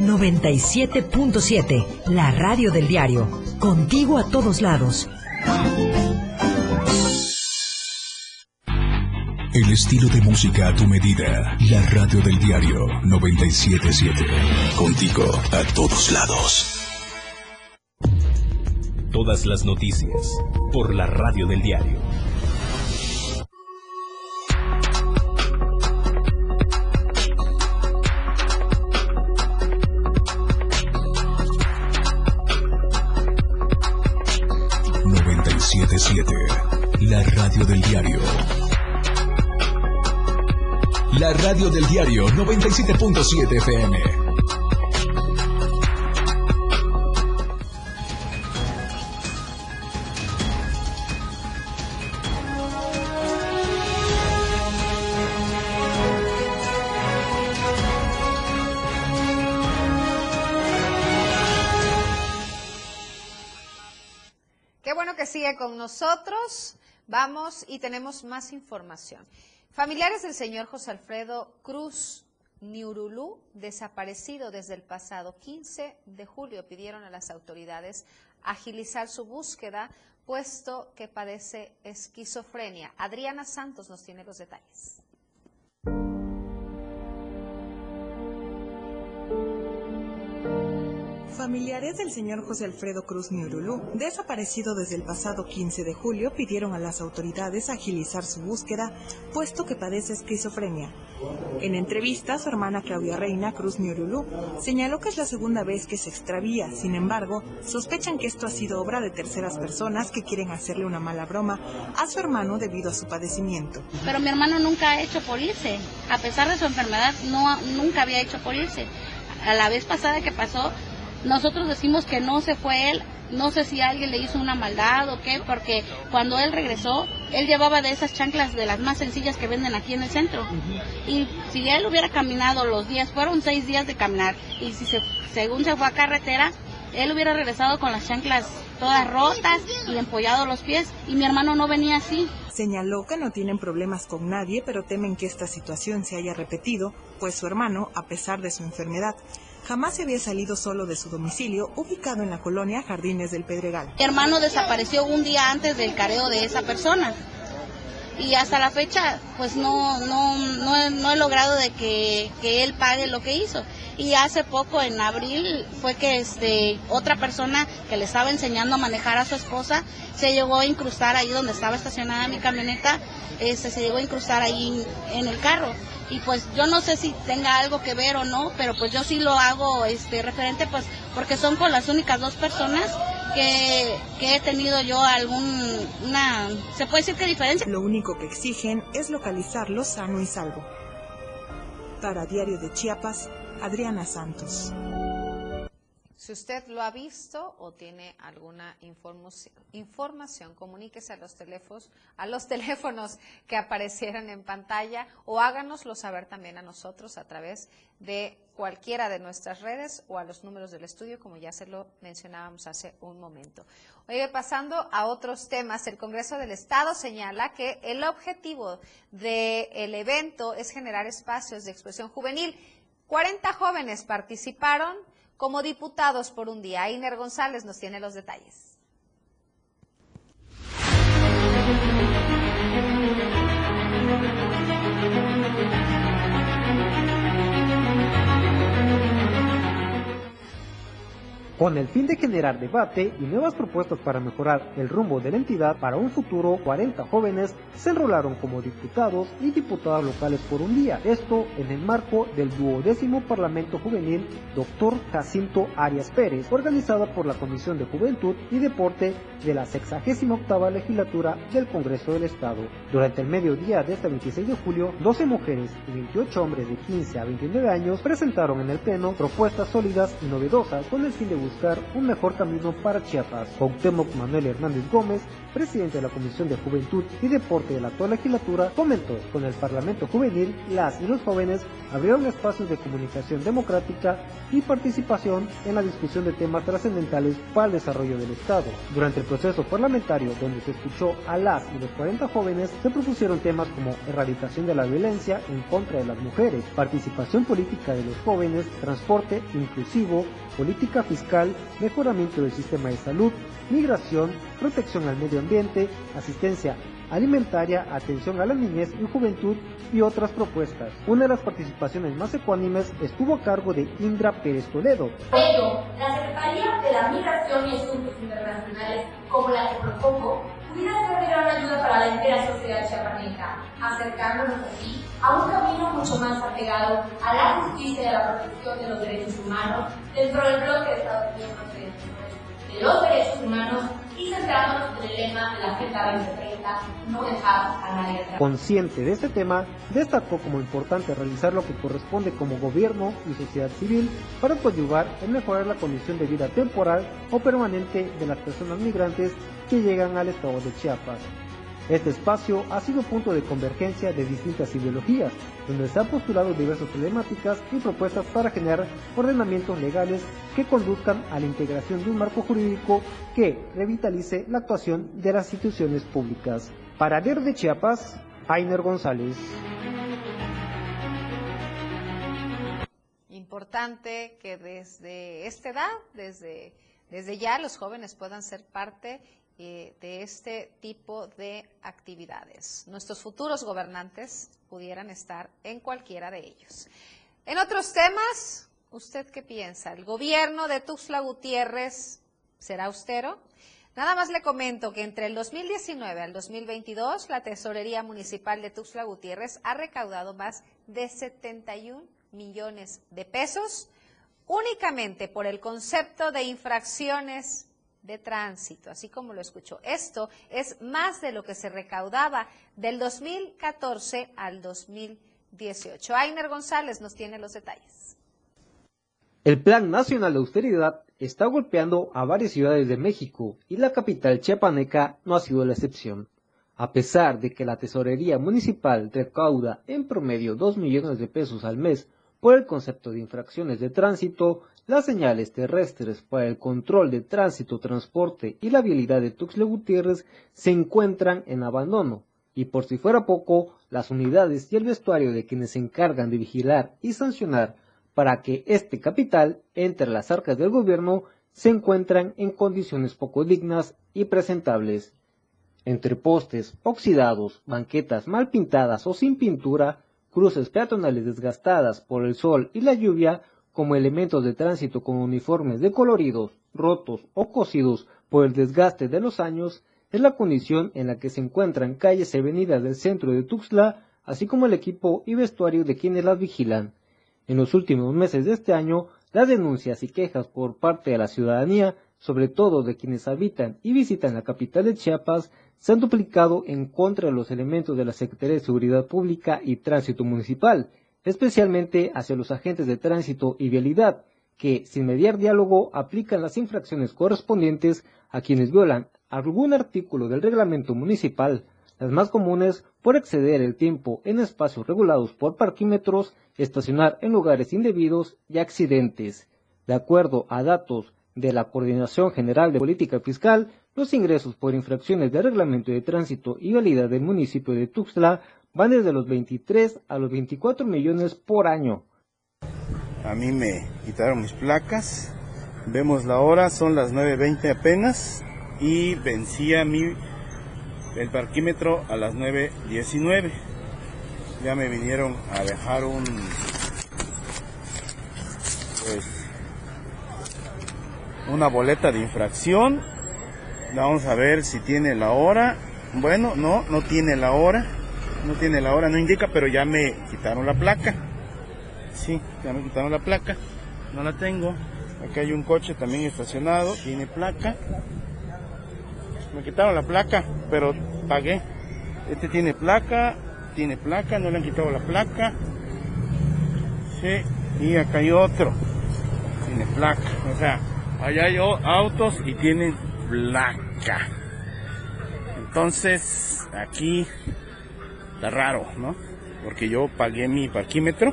97.7, la radio del diario. Contigo a todos lados. El estilo de música a tu medida. La radio del diario 977. Contigo a todos lados. Todas las noticias por la radio del diario. Radio del diario 97.7 FM. Qué bueno que sigue con nosotros. Vamos y tenemos más información. Familiares del señor José Alfredo Cruz Niurulú, desaparecido desde el pasado 15 de julio, pidieron a las autoridades agilizar su búsqueda, puesto que padece esquizofrenia. Adriana Santos nos tiene los detalles. Familiares del señor José Alfredo Cruz Niurulú, desaparecido desde el pasado 15 de julio, pidieron a las autoridades agilizar su búsqueda, puesto que padece esquizofrenia. En entrevista, su hermana Claudia Reina Cruz Niurulú señaló que es la segunda vez que se extravía. Sin embargo, sospechan que esto ha sido obra de terceras personas que quieren hacerle una mala broma a su hermano debido a su padecimiento. Pero mi hermano nunca ha hecho por irse. A pesar de su enfermedad, no, nunca había hecho por irse. A la vez pasada que pasó, nosotros decimos que no se fue él, no sé si alguien le hizo una maldad o qué, porque cuando él regresó, él llevaba de esas chanclas de las más sencillas que venden aquí en el centro. Y si él hubiera caminado los días, fueron seis días de caminar, y si se, según se fue a carretera, él hubiera regresado con las chanclas todas rotas y empollado los pies, y mi hermano no venía así. Señaló que no tienen problemas con nadie, pero temen que esta situación se haya repetido, pues su hermano, a pesar de su enfermedad, jamás se había salido solo de su domicilio, ubicado en la colonia Jardines del Pedregal. Mi hermano desapareció un día antes del careo de esa persona. Y hasta la fecha, pues no, no, no, no he logrado de que, que él pague lo que hizo. Y hace poco, en abril, fue que este, otra persona que le estaba enseñando a manejar a su esposa se llegó a incrustar ahí donde estaba estacionada mi camioneta, este, se llegó a incrustar ahí en el carro y pues yo no sé si tenga algo que ver o no, pero pues yo sí lo hago este referente pues porque son con las únicas dos personas que, he tenido yo algún una se puede decir que diferencia. Lo único que exigen es localizarlo sano y salvo. Para Diario de Chiapas, Adriana Santos. Si usted lo ha visto o tiene alguna información, comuníquese a los teléfonos, a los teléfonos que aparecieran en pantalla o háganoslo saber también a nosotros a través de cualquiera de nuestras redes o a los números del estudio, como ya se lo mencionábamos hace un momento. Oye, pasando a otros temas, el Congreso del Estado señala que el objetivo del evento es generar espacios de expresión juvenil. 40 jóvenes participaron como diputados por un día. Iner González nos tiene los detalles. Con el fin de generar debate y nuevas propuestas para mejorar el rumbo de la entidad para un futuro, 40 jóvenes se enrolaron como diputados y diputadas locales por un día. Esto en el marco del duodécimo Parlamento Juvenil Dr. Jacinto Arias Pérez, organizada por la Comisión de Juventud y Deporte de la 68 legislatura del Congreso del Estado. Durante el mediodía de este 26 de julio, 12 mujeres y 28 hombres de 15 a 29 años presentaron en el Pleno propuestas sólidas y novedosas con el fin de buscar un mejor camino para Chiapas. Cuauhtémoc Manuel Hernández Gómez, presidente de la Comisión de Juventud y Deporte de la actual legislatura, comentó con el Parlamento Juvenil, las y los jóvenes abrieron espacios de comunicación democrática y participación en la discusión de temas trascendentales para el desarrollo del Estado. Durante el proceso parlamentario, donde se escuchó a las y los 40 jóvenes, se propusieron temas como erradicación de la violencia en contra de las mujeres, participación política de los jóvenes, transporte inclusivo, política fiscal, mejoramiento del sistema de salud, migración, protección al medio ambiente, asistencia alimentaria, atención a la niñez y juventud y otras propuestas. Una de las participaciones más ecuánimes estuvo a cargo de Indra Pérez Toledo. Pero la Secretaría de la Migración y Asuntos Internacionales, como la que propongo, pudiera ser de gran ayuda para la entera sociedad chiapaneca, acercándonos así a un camino mucho más apegado a la justicia y a la protección de los derechos humanos dentro del bloque de Estados Unidos los derechos humanos y centrándonos en el lema la Agenda 2030, no dejar a nadie. Consciente de este tema, destacó como importante realizar lo que corresponde como gobierno y sociedad civil para coadyuvar en mejorar la condición de vida temporal o permanente de las personas migrantes que llegan al estado de Chiapas. Este espacio ha sido punto de convergencia de distintas ideologías, donde se han postulado diversas problemáticas y propuestas para generar ordenamientos legales que conduzcan a la integración de un marco jurídico que revitalice la actuación de las instituciones públicas. Para Ver de Chiapas, Ainer González. Importante que desde esta edad, desde, desde ya los jóvenes puedan ser parte eh, de este tipo de actividades. Nuestros futuros gobernantes pudieran estar en cualquiera de ellos. En otros temas, ¿usted qué piensa? ¿El gobierno de Tuxtla Gutiérrez será austero? Nada más le comento que entre el 2019 al 2022 la Tesorería Municipal de Tuxtla Gutiérrez ha recaudado más de 71 millones de pesos únicamente por el concepto de infracciones de tránsito, así como lo escuchó. Esto es más de lo que se recaudaba del 2014 al 2018. Ainer González nos tiene los detalles. El Plan Nacional de Austeridad está golpeando a varias ciudades de México y la capital chiapaneca no ha sido la excepción. A pesar de que la tesorería municipal recauda en promedio 2 millones de pesos al mes por el concepto de infracciones de tránsito, las señales terrestres para el control de tránsito, transporte y la vialidad de Tuxtla Gutiérrez se encuentran en abandono, y por si fuera poco, las unidades y el vestuario de quienes se encargan de vigilar y sancionar para que este capital entre las arcas del gobierno se encuentran en condiciones poco dignas y presentables. Entre postes oxidados, banquetas mal pintadas o sin pintura, cruces peatonales desgastadas por el sol y la lluvia, como elementos de tránsito con uniformes decoloridos, rotos o cosidos por el desgaste de los años, es la condición en la que se encuentran calles y avenidas del centro de Tuxtla, así como el equipo y vestuario de quienes las vigilan. En los últimos meses de este año, las denuncias y quejas por parte de la ciudadanía, sobre todo de quienes habitan y visitan la capital de Chiapas, se han duplicado en contra de los elementos de la Secretaría de Seguridad Pública y Tránsito Municipal, especialmente hacia los agentes de tránsito y vialidad, que, sin mediar diálogo, aplican las infracciones correspondientes a quienes violan algún artículo del reglamento municipal, las más comunes por exceder el tiempo en espacios regulados por parquímetros, estacionar en lugares indebidos y accidentes. De acuerdo a datos de la Coordinación General de Política Fiscal, los ingresos por infracciones de reglamento de tránsito y validad del municipio de Tuxtla van desde los 23 a los 24 millones por año. A mí me quitaron mis placas, vemos la hora, son las 9.20 apenas y vencía mi el parquímetro a las 9.19. Ya me vinieron a dejar un pues, una boleta de infracción. Vamos a ver si tiene la hora. Bueno, no, no tiene la hora. No tiene la hora, no indica, pero ya me quitaron la placa. Sí, ya me quitaron la placa. No la tengo. Aquí hay un coche también estacionado, tiene placa me quitaron la placa, pero pagué. Este tiene placa, tiene placa, no le han quitado la placa. Sí, y acá hay otro, tiene placa. O sea, allá hay autos y tienen placa. Entonces, aquí raro, ¿no? Porque yo pagué mi parquímetro,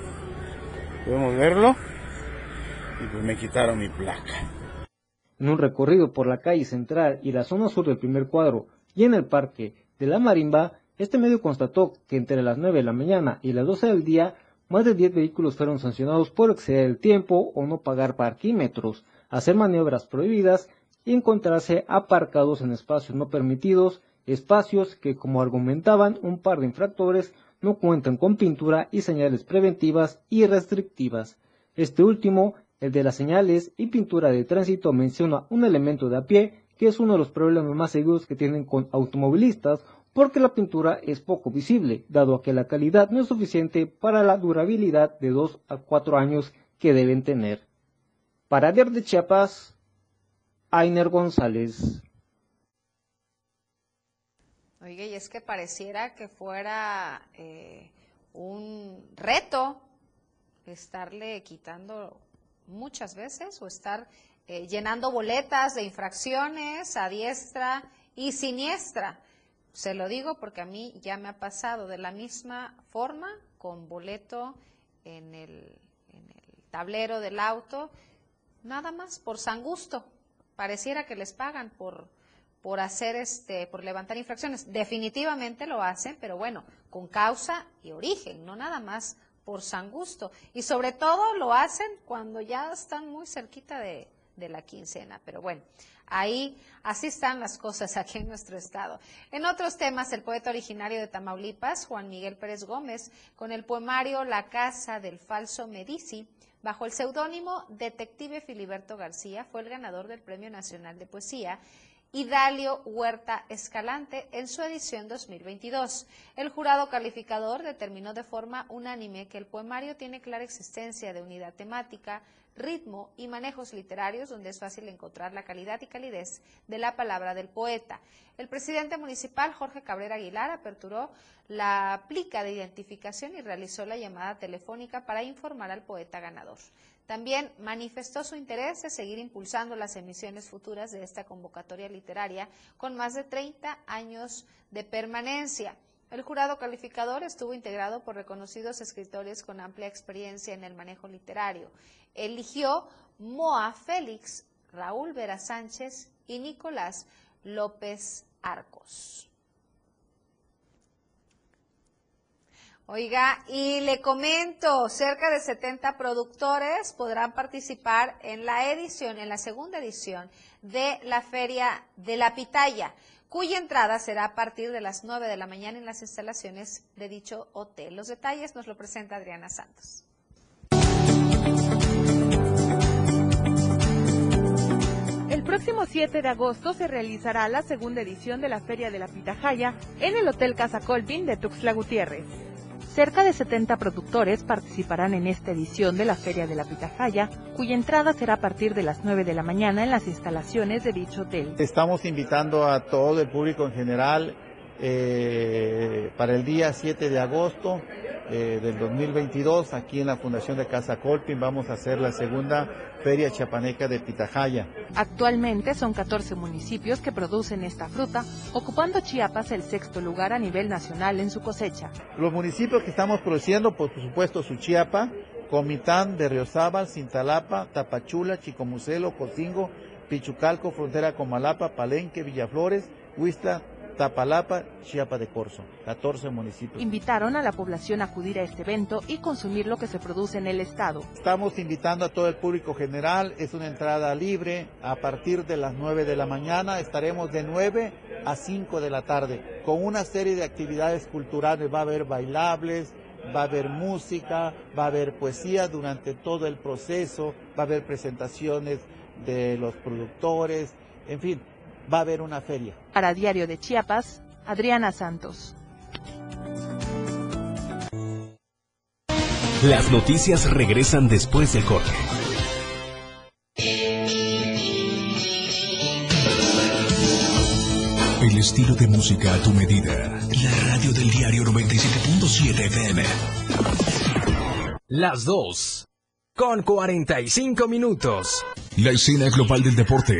podemos verlo, y pues me quitaron mi placa en un recorrido por la calle central y la zona sur del primer cuadro y en el parque de la Marimba, este medio constató que entre las 9 de la mañana y las 12 del día, más de 10 vehículos fueron sancionados por exceder el tiempo o no pagar parquímetros, hacer maniobras prohibidas y encontrarse aparcados en espacios no permitidos, espacios que, como argumentaban un par de infractores, no cuentan con pintura y señales preventivas y restrictivas. Este último el de las señales y pintura de tránsito menciona un elemento de a pie que es uno de los problemas más seguros que tienen con automovilistas porque la pintura es poco visible, dado a que la calidad no es suficiente para la durabilidad de 2 a 4 años que deben tener. Para Diario de Chiapas, Ainer González. Oye, y es que pareciera que fuera eh, un reto estarle quitando muchas veces o estar eh, llenando boletas de infracciones a diestra y siniestra. Se lo digo porque a mí ya me ha pasado de la misma forma con boleto en el, en el tablero del auto, nada más por san gusto. Pareciera que les pagan por, por hacer este, por levantar infracciones. Definitivamente lo hacen, pero bueno, con causa y origen, no nada más por San Gusto. Y sobre todo lo hacen cuando ya están muy cerquita de, la quincena. Pero bueno, ahí así están las cosas aquí en nuestro estado. En otros temas, el poeta originario de Tamaulipas, Juan Miguel Pérez Gómez, con el poemario La Casa del Falso Medici, bajo el seudónimo Detective Filiberto García, fue el ganador del Premio Nacional de Poesía y Dalio Huerta Escalante en su edición 2022. El jurado calificador determinó de forma unánime que el poemario tiene clara existencia de unidad temática, ritmo y manejos literarios donde es fácil encontrar la calidad y calidez de la palabra del poeta. El presidente municipal Jorge Cabrera Aguilar aperturó la plica de identificación y realizó la llamada telefónica para informar al poeta ganador. También manifestó su interés de seguir impulsando las emisiones futuras de esta convocatoria literaria con más de 30 años de permanencia. El jurado calificador estuvo integrado por reconocidos escritores con amplia experiencia en el manejo literario. Eligió Moa Félix, Raúl Vera Sánchez y Nicolás López Arcos. Oiga, y le comento, cerca de 70 productores podrán participar en la edición, en la segunda edición de la Feria de la Pitaya, cuya entrada será a partir de las 9 de la mañana en las instalaciones de dicho hotel. Los detalles nos lo presenta Adriana Santos. El próximo 7 de agosto se realizará la segunda edición de la Feria de la Pitahaya en el Hotel Casa Colpin de Tuxtla Gutiérrez. Cerca de 70 productores participarán en esta edición de la Feria de la Pitahaya, cuya entrada será a partir de las 9 de la mañana en las instalaciones de dicho hotel. Estamos invitando a todo el público en general eh, para el día 7 de agosto eh, del 2022 aquí en la Fundación de Casa Colpin vamos a hacer la segunda Feria Chiapaneca de Pitahaya. Actualmente son 14 municipios que producen esta fruta, ocupando Chiapas el sexto lugar a nivel nacional en su cosecha. Los municipios que estamos produciendo, pues, por supuesto, Suchiapa, Comitán, Berriozábal, Cintalapa, Tapachula, Chicomucelo, Cocingo, Pichucalco, frontera con Malapa, Palenque, Villaflores, Huistla, Tapalapa, Chiapa de Corzo, 14 municipios. Invitaron a la población a acudir a este evento y consumir lo que se produce en el estado. Estamos invitando a todo el público general, es una entrada libre, a partir de las 9 de la mañana estaremos de 9 a 5 de la tarde, con una serie de actividades culturales, va a haber bailables, va a haber música, va a haber poesía durante todo el proceso, va a haber presentaciones de los productores, en fin, va a haber una feria. Para Diario de Chiapas, Adriana Santos. Las noticias regresan después del corte. El estilo de música a tu medida. La radio del diario 97.7 FM. Las 2. Con 45 minutos. La escena global del deporte.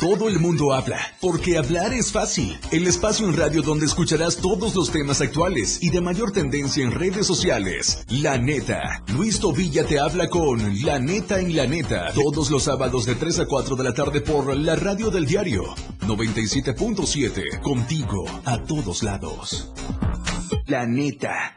Todo el mundo habla, porque hablar es fácil. El espacio en radio donde escucharás todos los temas actuales y de mayor tendencia en redes sociales. La neta. Luis Tobilla te habla con La neta en la neta. Todos los sábados de 3 a 4 de la tarde por la radio del diario 97.7. Contigo a todos lados. La neta.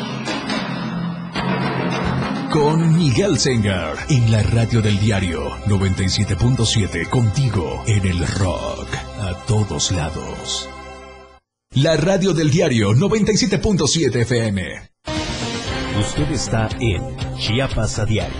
con Miguel Sengar en la radio del diario 97.7 contigo en el rock a todos lados. La radio del diario 97.7 FM. Usted está en Chiapas a diario.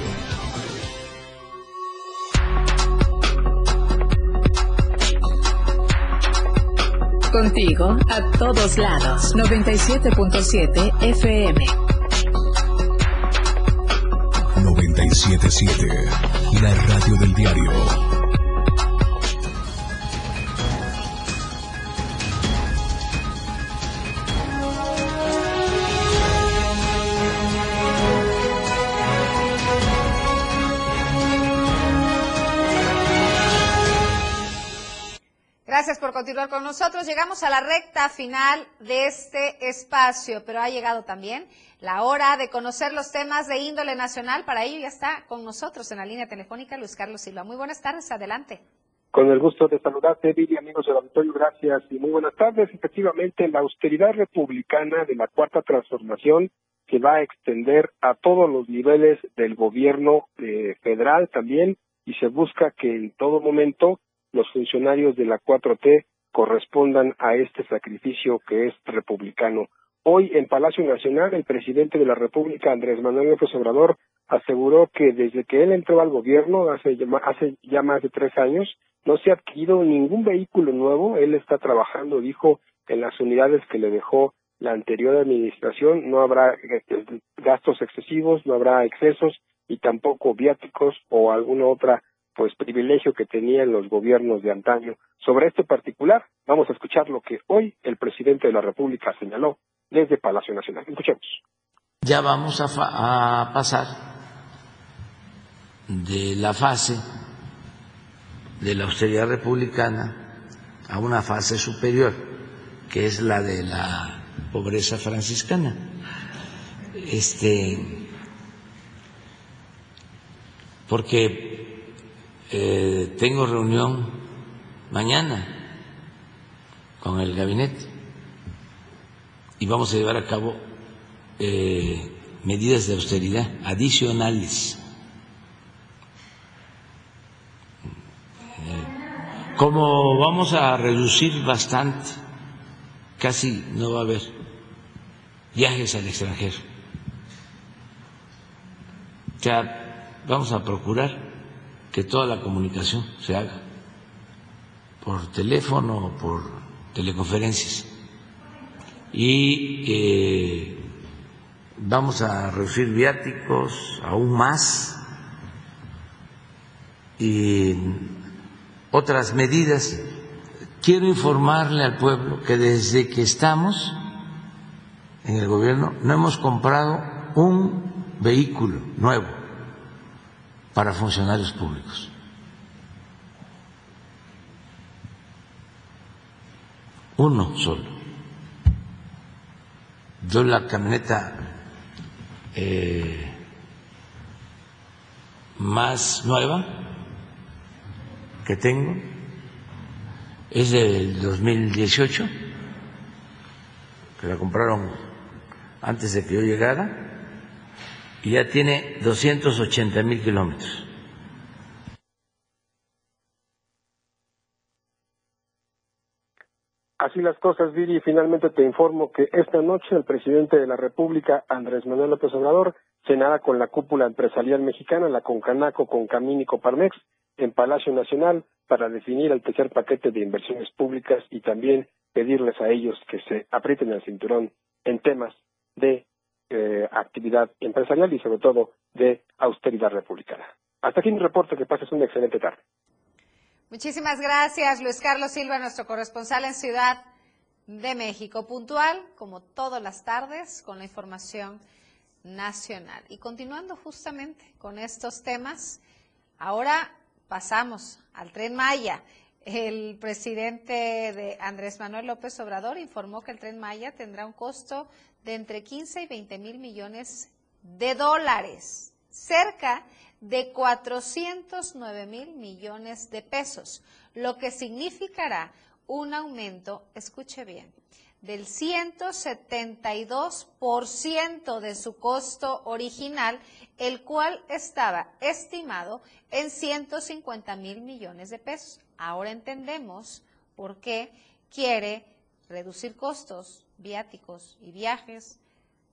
Contigo a todos lados. 97.7 FM. 977, la radio del diario. Gracias por continuar con nosotros. Llegamos a la recta final de este espacio, pero ha llegado también la hora de conocer los temas de índole nacional. Para ello ya está con nosotros en la línea telefónica Luis Carlos Silva. Muy buenas tardes, adelante. Con el gusto de saludarte, Vivi, amigos del auditorio, gracias y muy buenas tardes. Efectivamente, la austeridad republicana de la Cuarta Transformación se va a extender a todos los niveles del gobierno eh, federal también y se busca que en todo momento los funcionarios de la 4T correspondan a este sacrificio que es republicano. Hoy en Palacio Nacional, el presidente de la República, Andrés Manuel López Obrador, aseguró que desde que él entró al gobierno hace, hace ya más de tres años, no se ha adquirido ningún vehículo nuevo. Él está trabajando, dijo, en las unidades que le dejó la anterior administración. No habrá gastos excesivos, no habrá excesos y tampoco viáticos o alguna otra pues privilegio que tenían los gobiernos de antaño. Sobre este particular, vamos a escuchar lo que hoy el presidente de la República señaló desde Palacio Nacional. Escuchemos. Ya vamos a, pasar de la fase de la austeridad republicana a una fase superior, que es la de la pobreza franciscana. Este, porque eh, tengo reunión mañana con el gabinete y vamos a llevar a cabo eh, medidas de austeridad adicionales. Eh, como vamos a reducir bastante, casi no va a haber viajes al extranjero. Ya vamos a procurar que toda la comunicación se haga por teléfono o por teleconferencias. Y eh, vamos a reducir viáticos aún más. Y otras medidas. Quiero informarle al pueblo que desde que estamos en el gobierno no hemos comprado un vehículo nuevo para funcionarios públicos. Uno solo yo la camioneta eh, más nueva que tengo es del 2018, que la compraron antes de que yo llegara, y ya tiene 280 mil kilómetros. Así las cosas, Viri, finalmente te informo que esta noche el presidente de la República, Andrés Manuel López Obrador, cenará con la cúpula empresarial mexicana, la Concanaco, Concamín y Coparmex, en Palacio Nacional para definir el tercer paquete de inversiones públicas y también pedirles a ellos que se aprieten el cinturón en temas de eh, actividad empresarial y sobre todo de austeridad republicana. Hasta aquí mi reporte, que pases una excelente tarde. Muchísimas gracias, Luis Carlos Silva, nuestro corresponsal en Ciudad de México, puntual como todas las tardes con la información nacional. Y continuando justamente con estos temas, ahora pasamos al tren Maya. El presidente de Andrés Manuel López Obrador informó que el tren Maya tendrá un costo de entre 15 y 20 mil millones de dólares, cerca de 409 mil millones de pesos, lo que significará un aumento, escuche bien, del 172% de su costo original, el cual estaba estimado en 150 mil millones de pesos. Ahora entendemos por qué quiere reducir costos viáticos y viajes,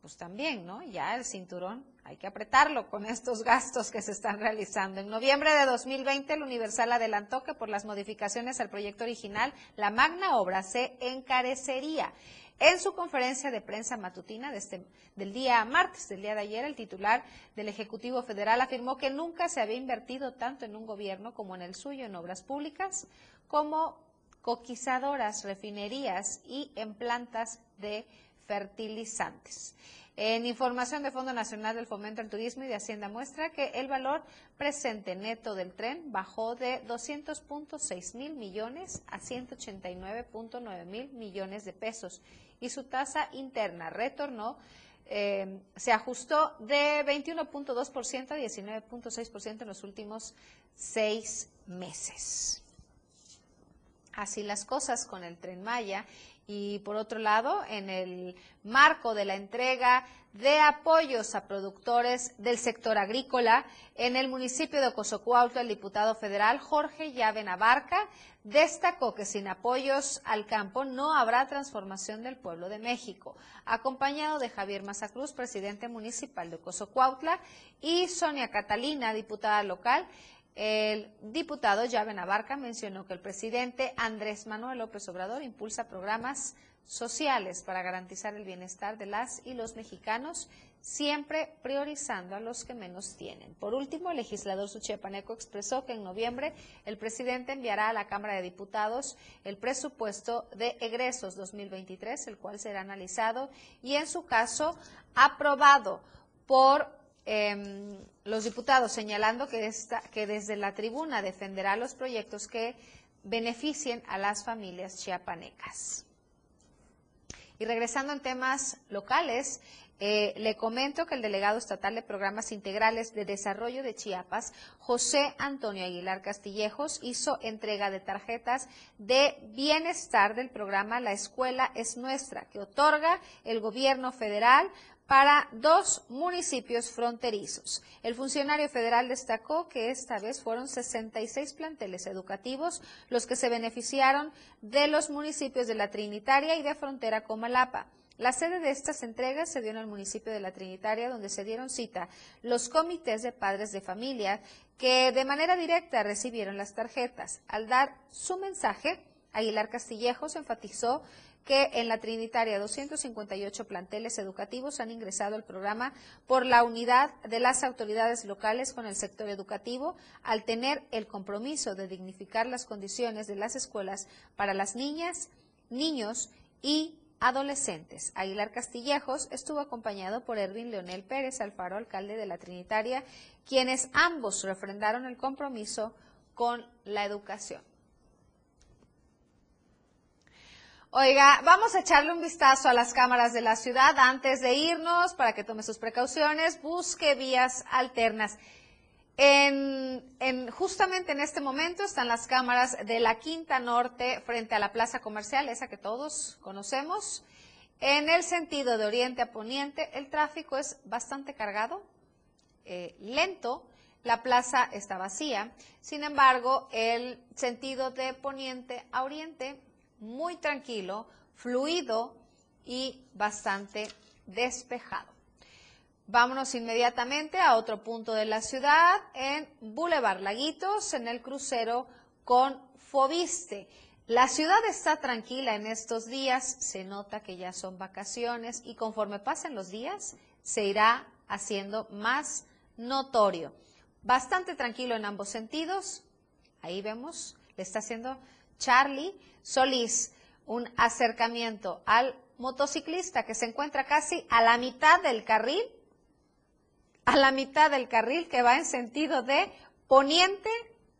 pues también, ¿no? Ya el cinturón hay que apretarlo con estos gastos que se están realizando. En noviembre de 2020, el Universal adelantó que por las modificaciones al proyecto original, la magna obra se encarecería. En su conferencia de prensa matutina este, del día martes, del día de ayer, el titular del Ejecutivo Federal afirmó que nunca se había invertido tanto en un gobierno como en el suyo en obras públicas, como coquizadoras, refinerías y en plantas de fertilizantes. En información de Fondo Nacional del Fomento al Turismo y de Hacienda muestra que el valor presente neto del tren bajó de 200.6 mil millones a 189.9 mil millones de pesos y su tasa interna retornó eh, se ajustó de 21.2% a 19.6% en los últimos seis meses. Así las cosas con el tren Maya y por otro lado, en el marco de la entrega de apoyos a productores del sector agrícola, en el municipio de Ocosocuautla, el diputado federal Jorge Llave Navarca destacó que sin apoyos al campo no habrá transformación del pueblo de México, acompañado de Javier Mazacruz, presidente municipal de Ocosocuautla, y Sonia Catalina, diputada local, el diputado Llave Navarca mencionó que el presidente Andrés Manuel López Obrador impulsa programas sociales para garantizar el bienestar de las y los mexicanos siempre priorizando a los que menos tienen. Por último, el legislador Suchiapaneco expresó que en noviembre el presidente enviará a la Cámara de Diputados el presupuesto de egresos 2023, el cual será analizado y en su caso aprobado por em, los diputados, señalando que, desde la tribuna defenderá los proyectos que beneficien a las familias chiapanecas. Y regresando en temas locales, eh, le comento que el delegado estatal de programas integrales de desarrollo de Chiapas, José Antonio Aguilar Castillejos, hizo entrega de tarjetas de bienestar del programa La Escuela es Nuestra, que otorga el gobierno federal para dos municipios fronterizos. El funcionario federal destacó que esta vez fueron 66 planteles educativos los que se beneficiaron de los municipios de la Trinitaria y de frontera con Malapa. La sede de estas entregas se dio en el municipio de La Trinitaria, donde se dieron cita los comités de padres de familia que de manera directa recibieron las tarjetas. Al dar su mensaje, Aguilar Castillejos enfatizó que en la Trinitaria 258 planteles educativos han ingresado al programa por la unidad de las autoridades locales con el sector educativo al tener el compromiso de dignificar las condiciones de las escuelas para las niñas, niños y adolescentes. Aguilar Castillejos estuvo acompañado por Erwin Leonel Pérez Alfaro, alcalde de la Trinitaria, quienes ambos refrendaron el compromiso con la educación. Oiga, vamos a echarle un vistazo a las cámaras de la ciudad antes de irnos para que tome sus precauciones, busque vías alternas. En, justamente en este momento están las cámaras de la Quinta Norte frente a la plaza comercial, esa que todos conocemos. En el sentido de oriente a poniente, el tráfico es bastante cargado, eh, lento, la plaza está vacía. Sin embargo, el sentido de poniente a oriente muy tranquilo, fluido y bastante despejado. Vámonos inmediatamente a otro punto de la ciudad, en Boulevard Laguitos, en el crucero con Fobiste. La ciudad está tranquila en estos días, se nota que ya son vacaciones y conforme pasen los días se irá haciendo más notorio. Bastante tranquilo en ambos sentidos, ahí vemos, le está haciendo Charlie Solís un acercamiento al motociclista que se encuentra casi a la mitad del carril, a la mitad del carril que va en sentido de poniente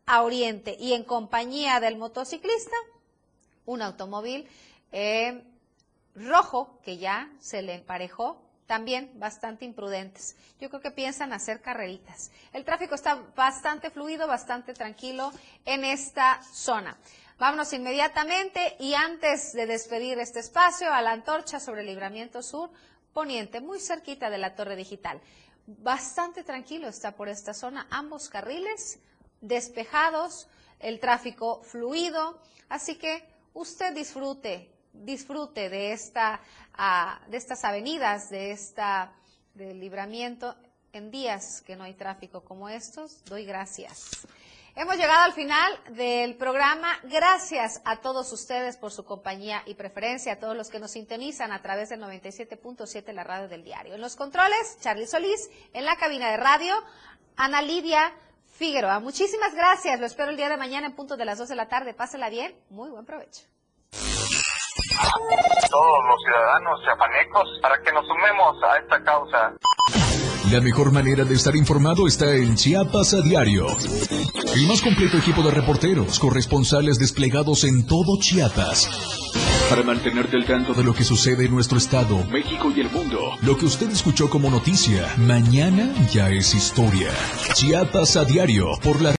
a oriente y en compañía del motociclista, un automóvil eh, rojo que ya se le emparejó también bastante imprudentes. Yo creo que piensan hacer carreritas. El tráfico está bastante fluido, bastante tranquilo en esta zona. Vámonos inmediatamente y antes de despedir este espacio a la antorcha sobre el libramiento sur poniente, muy cerquita de la torre digital. Bastante tranquilo está por esta zona, ambos carriles despejados, el tráfico fluido, así que usted disfrute, disfrute de, esta, ah, de estas avenidas, de esta del libramiento en días que no hay tráfico como estos. Doy gracias. Hemos llegado al final del programa. Gracias a todos ustedes por su compañía y preferencia, a todos los que nos sintonizan a través del 97.7, la radio del diario. En los controles, Charlie Solís, en la cabina de radio, Ana Lidia Figueroa. Muchísimas gracias. Lo espero el día de mañana en punto de las 2 de la tarde. Pásela bien. Muy buen provecho. Todos los ciudadanos chapanecos para que nos sumemos a esta causa. La mejor manera de estar informado está en Chiapas a diario. El más completo equipo de reporteros, corresponsales desplegados en todo Chiapas. Para mantenerte al tanto de lo que sucede en nuestro estado, México y el mundo. Lo que usted escuchó como noticia, mañana ya es historia. Chiapas a diario por la